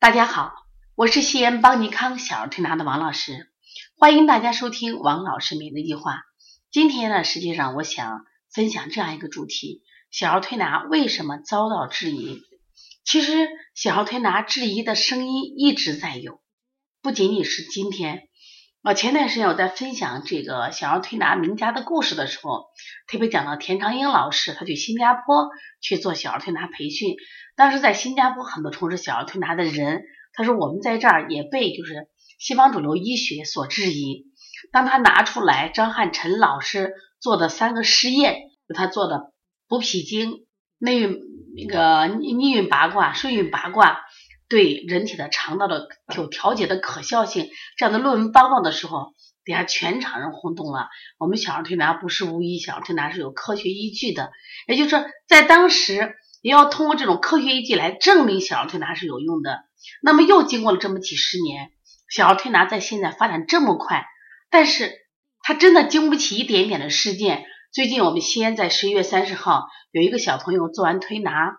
大家好，我是西安邦尼康小儿推拿的王老师，欢迎大家收听王老师每日一句话。今天呢，实际上我想分享这样一个主题：小儿推拿为什么遭到质疑？其实，小儿推拿质疑的声音一直在有，不仅仅是今天。我，前段时间我在分享这个小儿推拿名家的故事的时候，特别讲到田长英老师，他去新加坡去做小儿推拿培训。当时在新加坡很多从事小儿推拿的人，他说我们在这儿也被就是西方主流医学所质疑。当他拿出来张汉臣老师做的三个试验，他做的补脾经、内那个逆运八卦、顺运八卦。对人体的肠道的有调节的可效性，这样的论文报告的时候，底下全场人轰动了。我们小儿推拿不是无医，小儿推拿是有科学依据的。也就是说，在当时也要通过这种科学依据来证明小儿推拿是有用的。那么又经过了这么几十年，小儿推拿在现在发展这么快，但是它真的经不起一点点的事件。最近我们西安在十一月三十号有一个小朋友做完推拿。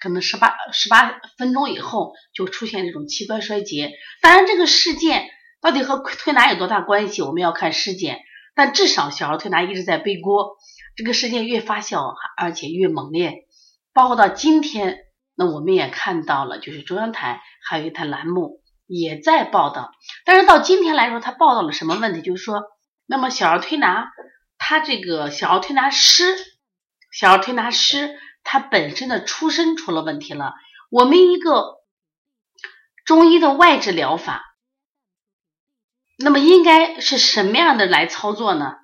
可能十八十八分钟以后就出现这种器官衰竭。当然，这个事件到底和推拿有多大关系，我们要看事件。但至少小儿推拿一直在背锅。这个事件越发酵，而且越猛烈。包括到今天，那我们也看到了，就是中央台还有一台栏目也在报道。但是到今天来说，他报道了什么问题？就是说，那么小儿推拿，他这个小儿推拿师，小儿推拿师。他本身的出身出了问题了。我们一个中医的外治疗法，那么应该是什么样的来操作呢？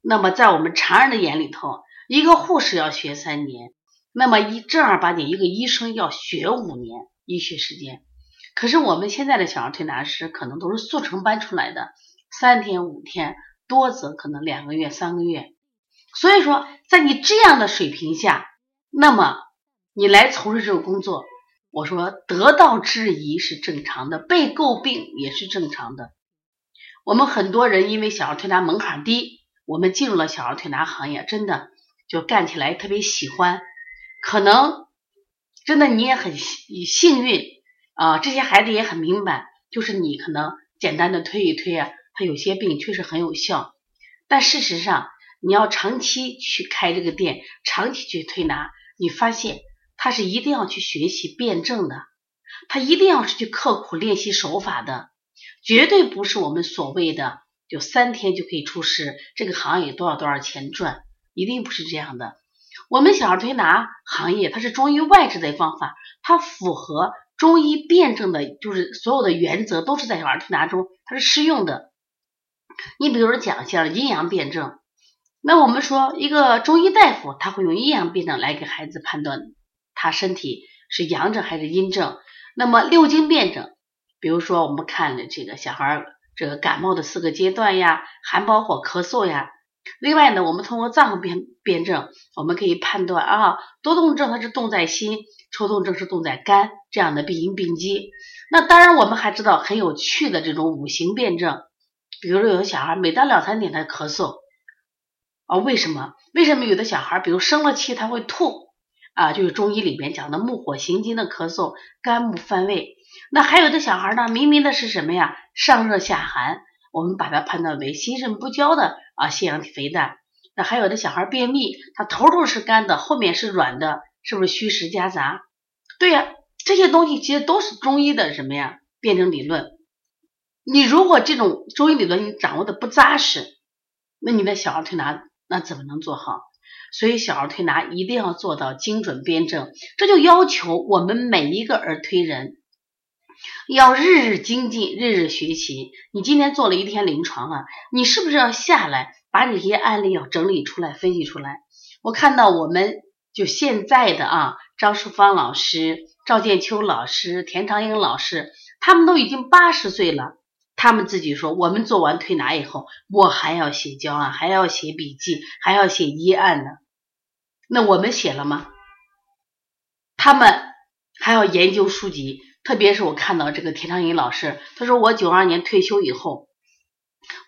那么在我们常人的眼里头，一个护士要学三年，那么一正儿八经一个医生要学五年医学时间。可是我们现在的小儿推拿师可能都是速成班出来的，三天五天，多则可能两个月三个月。所以说，在你这样的水平下，那么你来从事这个工作，我说得到质疑是正常的，被诟病也是正常的。我们很多人因为小儿推拿门槛低，我们进入了小儿推拿行业，真的就干起来特别喜欢。可能真的你也很幸运啊，这些孩子也很明白，就是你可能简单的推一推啊，他有些病确实很有效，但事实上。你要长期去开这个店，长期去推拿，你发现他是一定要去学习辩证的，他一定要是去刻苦练习手法的，绝对不是我们所谓的就三天就可以出师，这个行业多少多少钱赚，一定不是这样的。我们小儿推拿行业它是中医外治的方法，它符合中医辩证的，就是所有的原则都是在小儿推拿中它是适用的。你比如说讲像阴阳辩证。那我们说，一个中医大夫他会用阴阳辩证来给孩子判断他身体是阳症还是阴症。那么六经辩证，比如说我们看的这个小孩这个感冒的四个阶段呀，寒包火咳嗽呀。另外呢，我们通过脏腑辩辩证，我们可以判断啊，多动症它是动在心，抽动症是动在肝这样的病因病机。那当然我们还知道很有趣的这种五行辩证，比如说有的小孩每到两三点他咳嗽。啊，为什么？为什么有的小孩，比如生了气他会吐啊？就是中医里边讲的木火行金的咳嗽，肝木犯胃。那还有的小孩呢，明明的是什么呀？上热下寒，我们把它判断为心肾不交的啊，腺样体肥大。那还有的小孩便秘，他头头是干的，后面是软的，是不是虚实夹杂？对呀，这些东西其实都是中医的什么呀？辩证理论。你如果这种中医理论你掌握的不扎实，那你的小儿推拿。那怎么能做好？所以小儿推拿一定要做到精准辩证，这就要求我们每一个儿推人要日日精进，日日学习。你今天做了一天临床啊，你是不是要下来把你这些案例要整理出来、分析出来？我看到我们就现在的啊，张淑芳老师、赵建秋老师、田长英老师，他们都已经八十岁了。他们自己说，我们做完推拿以后，我还要写教案，还要写笔记，还要写医案呢。那我们写了吗？他们还要研究书籍，特别是我看到这个田长英老师，他说我九二年退休以后，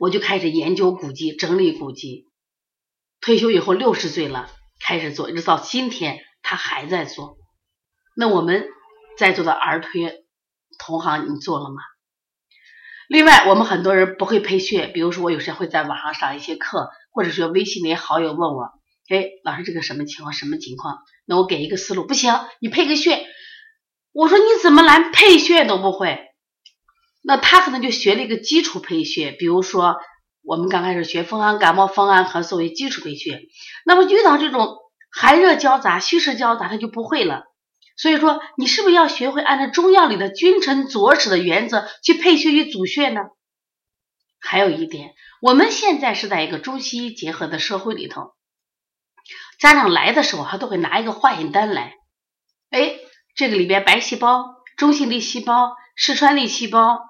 我就开始研究古籍，整理古籍。退休以后六十岁了，开始做，一直到今天他还在做。那我们在座的儿推。同行你做了吗？另外，我们很多人不会配穴，比如说我有时会在网上上一些课，或者说微信里好友问我，哎，老师这个什么情况？什么情况？那我给一个思路，不行，你配个穴。我说你怎么连配穴都不会？那他可能就学了一个基础配穴，比如说我们刚开始学风寒感冒、风寒咳嗽为基础配穴，那么遇到这种寒热交杂、虚实交杂，他就不会了。所以说，你是不是要学会按照中药里的君臣佐使的原则去配穴与组穴呢？还有一点，我们现在是在一个中西医结合的社会里头，家长来的时候，他都会拿一个化验单来，哎，这个里边白细胞、中性粒细胞、嗜酸粒细胞，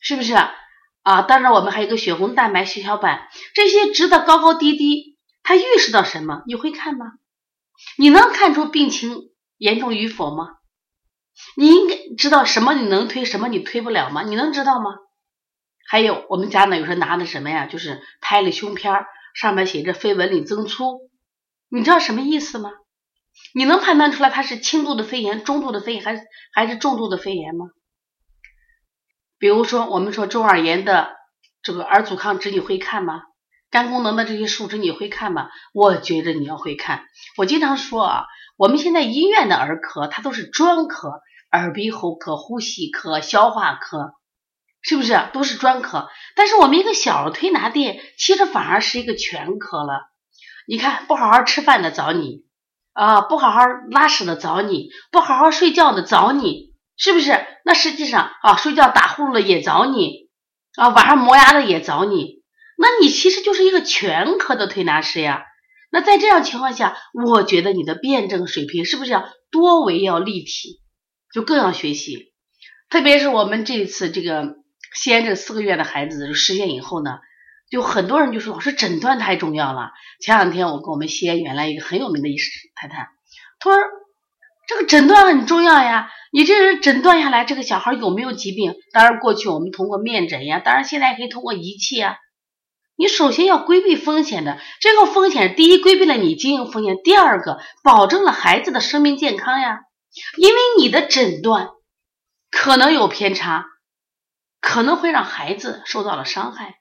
是不是啊？当然，我们还有个血红蛋白、血小板，这些值的高高低低，它预示到什么？你会看吗？你能看出病情？严重与否吗？你应该知道什么你能推，什么你推不了吗？你能知道吗？还有我们家呢，有时候拿的什么呀？就是拍了胸片上面写着肺纹理增粗，你知道什么意思吗？你能判断出来它是轻度的肺炎、中度的肺炎还是还是重度的肺炎吗？比如说我们说中耳炎的这个耳阻抗值你会看吗？肝功能的这些数值你会看吗？我觉得你要会看。我经常说啊。我们现在医院的儿科，它都是专科，耳鼻喉科、呼吸科、消化科，是不是都是专科？但是我们一个小儿推拿店，其实反而是一个全科了。你看，不好好吃饭的找你啊，不好好拉屎的找你，不好好睡觉的找你，是不是？那实际上啊，睡觉打呼噜的也找你啊，晚上磨牙的也找你，那你其实就是一个全科的推拿师呀。那在这样情况下，我觉得你的辩证水平是不是要多维要立体，就更要学习。特别是我们这一次这个西安这四个月的孩子实验以后呢，就很多人就说老师诊断太重要了。前两天我跟我们西安原来一个很有名的医师谈谈，他说这个诊断很重要呀，你这人诊断下来这个小孩有没有疾病？当然过去我们通过面诊呀，当然现在可以通过仪器啊。你首先要规避风险的，这个风险第一规避了你经营风险，第二个保证了孩子的生命健康呀。因为你的诊断可能有偏差，可能会让孩子受到了伤害。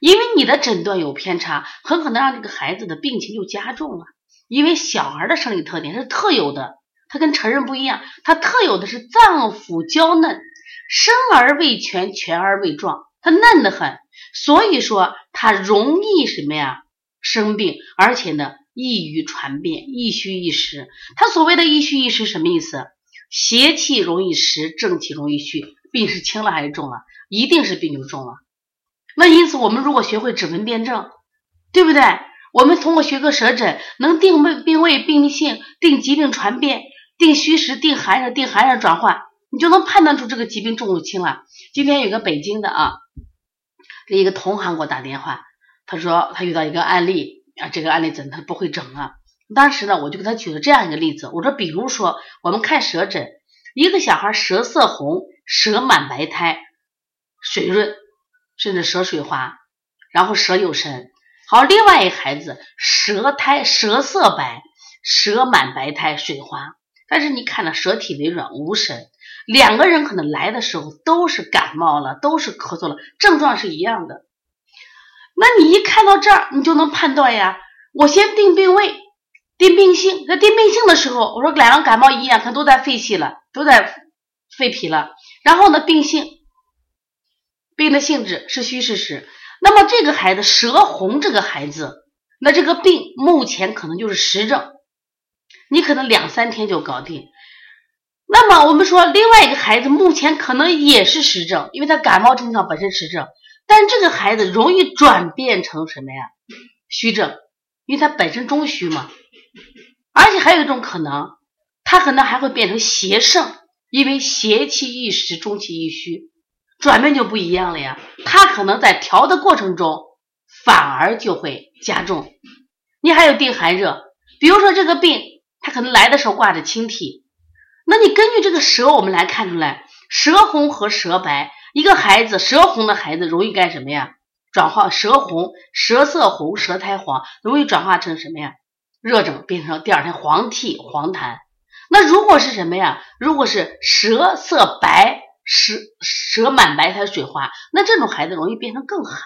因为你的诊断有偏差，很可能让这个孩子的病情就加重了。因为小孩的生理特点是特有的，他跟成人不一样，他特有的是脏腑娇嫩，生而未全，全而未壮，它嫩得很。所以说，它容易什么呀？生病，而且呢，易于传变，易虚易实。它所谓的易虚易实什么意思？邪气容易实，正气容易虚。病是轻了还是重了？一定是病就重了。那因此，我们如果学会指纹辨证，对不对？我们通过学个舌诊，能定位、病位、病性，定疾病传变，定虚实，定寒热，定寒热转换，你就能判断出这个疾病重不轻了。今天有个北京的啊。这一个同行给我打电话，他说他遇到一个案例啊，这个案例怎他不会整啊？当时呢，我就给他举了这样一个例子，我说，比如说我们看舌诊，一个小孩舌色红，舌满白苔，水润，甚至舌水滑，然后舌有神。好，另外一个孩子舌苔舌色白，舌满白苔，水滑，但是你看着舌体微软，无神。两个人可能来的时候都是感冒了，都是咳嗽了，症状是一样的。那你一看到这儿，你就能判断呀。我先定病位，定病性。那定病性的时候，我说两个感冒一样，它都在肺气了，都在肺脾了。然后呢，病性，病的性质是虚是实。那么这个孩子舌红，这个孩子，那这个病目前可能就是实症，你可能两三天就搞定。那么我们说，另外一个孩子目前可能也是实症，因为他感冒症状本身实症，但这个孩子容易转变成什么呀？虚症，因为他本身中虚嘛。而且还有一种可能，他可能还会变成邪盛，因为邪气一实，中气一虚，转变就不一样了呀。他可能在调的过程中反而就会加重。你还有定寒热，比如说这个病，他可能来的时候挂着清涕。那你根据这个舌，我们来看出来，舌红和舌白，一个孩子舌红的孩子容易干什么呀？转化舌红，舌色红，舌苔黄，容易转化成什么呀？热症，变成第二天黄涕、黄痰。那如果是什么呀？如果是舌色白，舌舌满白苔水滑，那这种孩子容易变成更寒。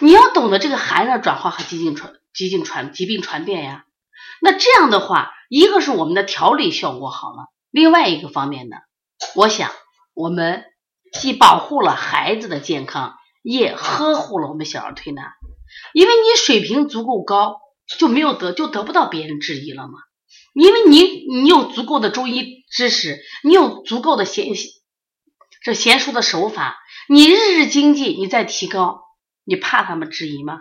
你要懂得这个寒热转化和疾病传疾病传疾病传变呀。那这样的话，一个是我们的调理效果好了，另外一个方面呢，我想我们既保护了孩子的健康，也呵护了我们小儿推拿，因为你水平足够高，就没有得就得不到别人质疑了嘛。因为你你有足够的中医知识，你有足够的娴这娴熟的手法，你日日精进，你再提高，你怕他们质疑吗？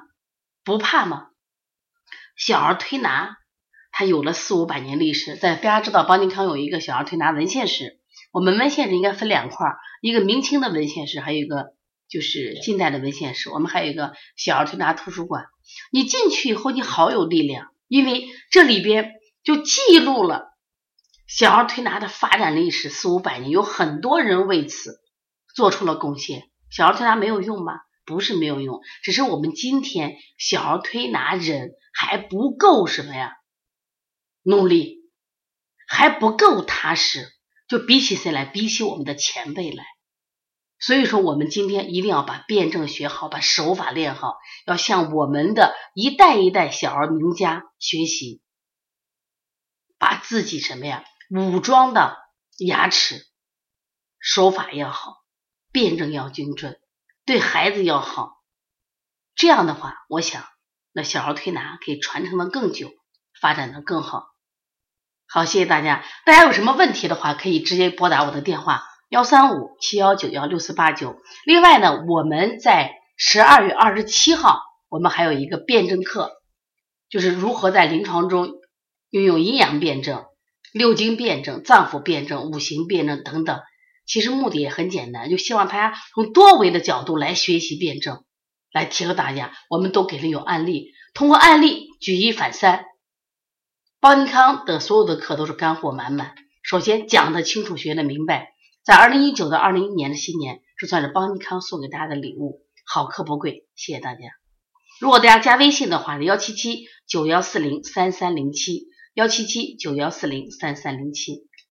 不怕吗？小儿推拿。它有了四五百年历史，在大家知道邦尼康有一个小儿推拿文献室，我们文献室应该分两块儿，一个明清的文献室，还有一个就是近代的文献室。我们还有一个小儿推拿图书馆。你进去以后，你好有力量，因为这里边就记录了小儿推拿的发展历史四五百年，有很多人为此做出了贡献。小儿推拿没有用吗？不是没有用，只是我们今天小儿推拿人还不够什么呀？努力还不够踏实，就比起谁来？比起我们的前辈来。所以说，我们今天一定要把辩证学好，把手法练好，要向我们的一代一代小儿名家学习，把自己什么呀？武装的牙齿，手法要好，辩证要精准，对孩子要好。这样的话，我想那小儿推拿可以传承的更久，发展的更好。好，谢谢大家。大家有什么问题的话，可以直接拨打我的电话幺三五七幺九幺六四八九。另外呢，我们在十二月二十七号，我们还有一个辩证课，就是如何在临床中运用阴阳辩证、六经辩证、脏腑辩证、五行辩证等等。其实目的也很简单，就希望大家从多维的角度来学习辩证，来提高大家。我们都给了有案例，通过案例举一反三。邦尼康的所有的课都是干货满满。首先讲的清楚，学的明白。在二零一九到二零一年的新年，这算是邦尼康送给大家的礼物，好课不贵。谢谢大家。如果大家加微信的话，幺七七九幺四零三三零七，幺七七九幺四零三三零七。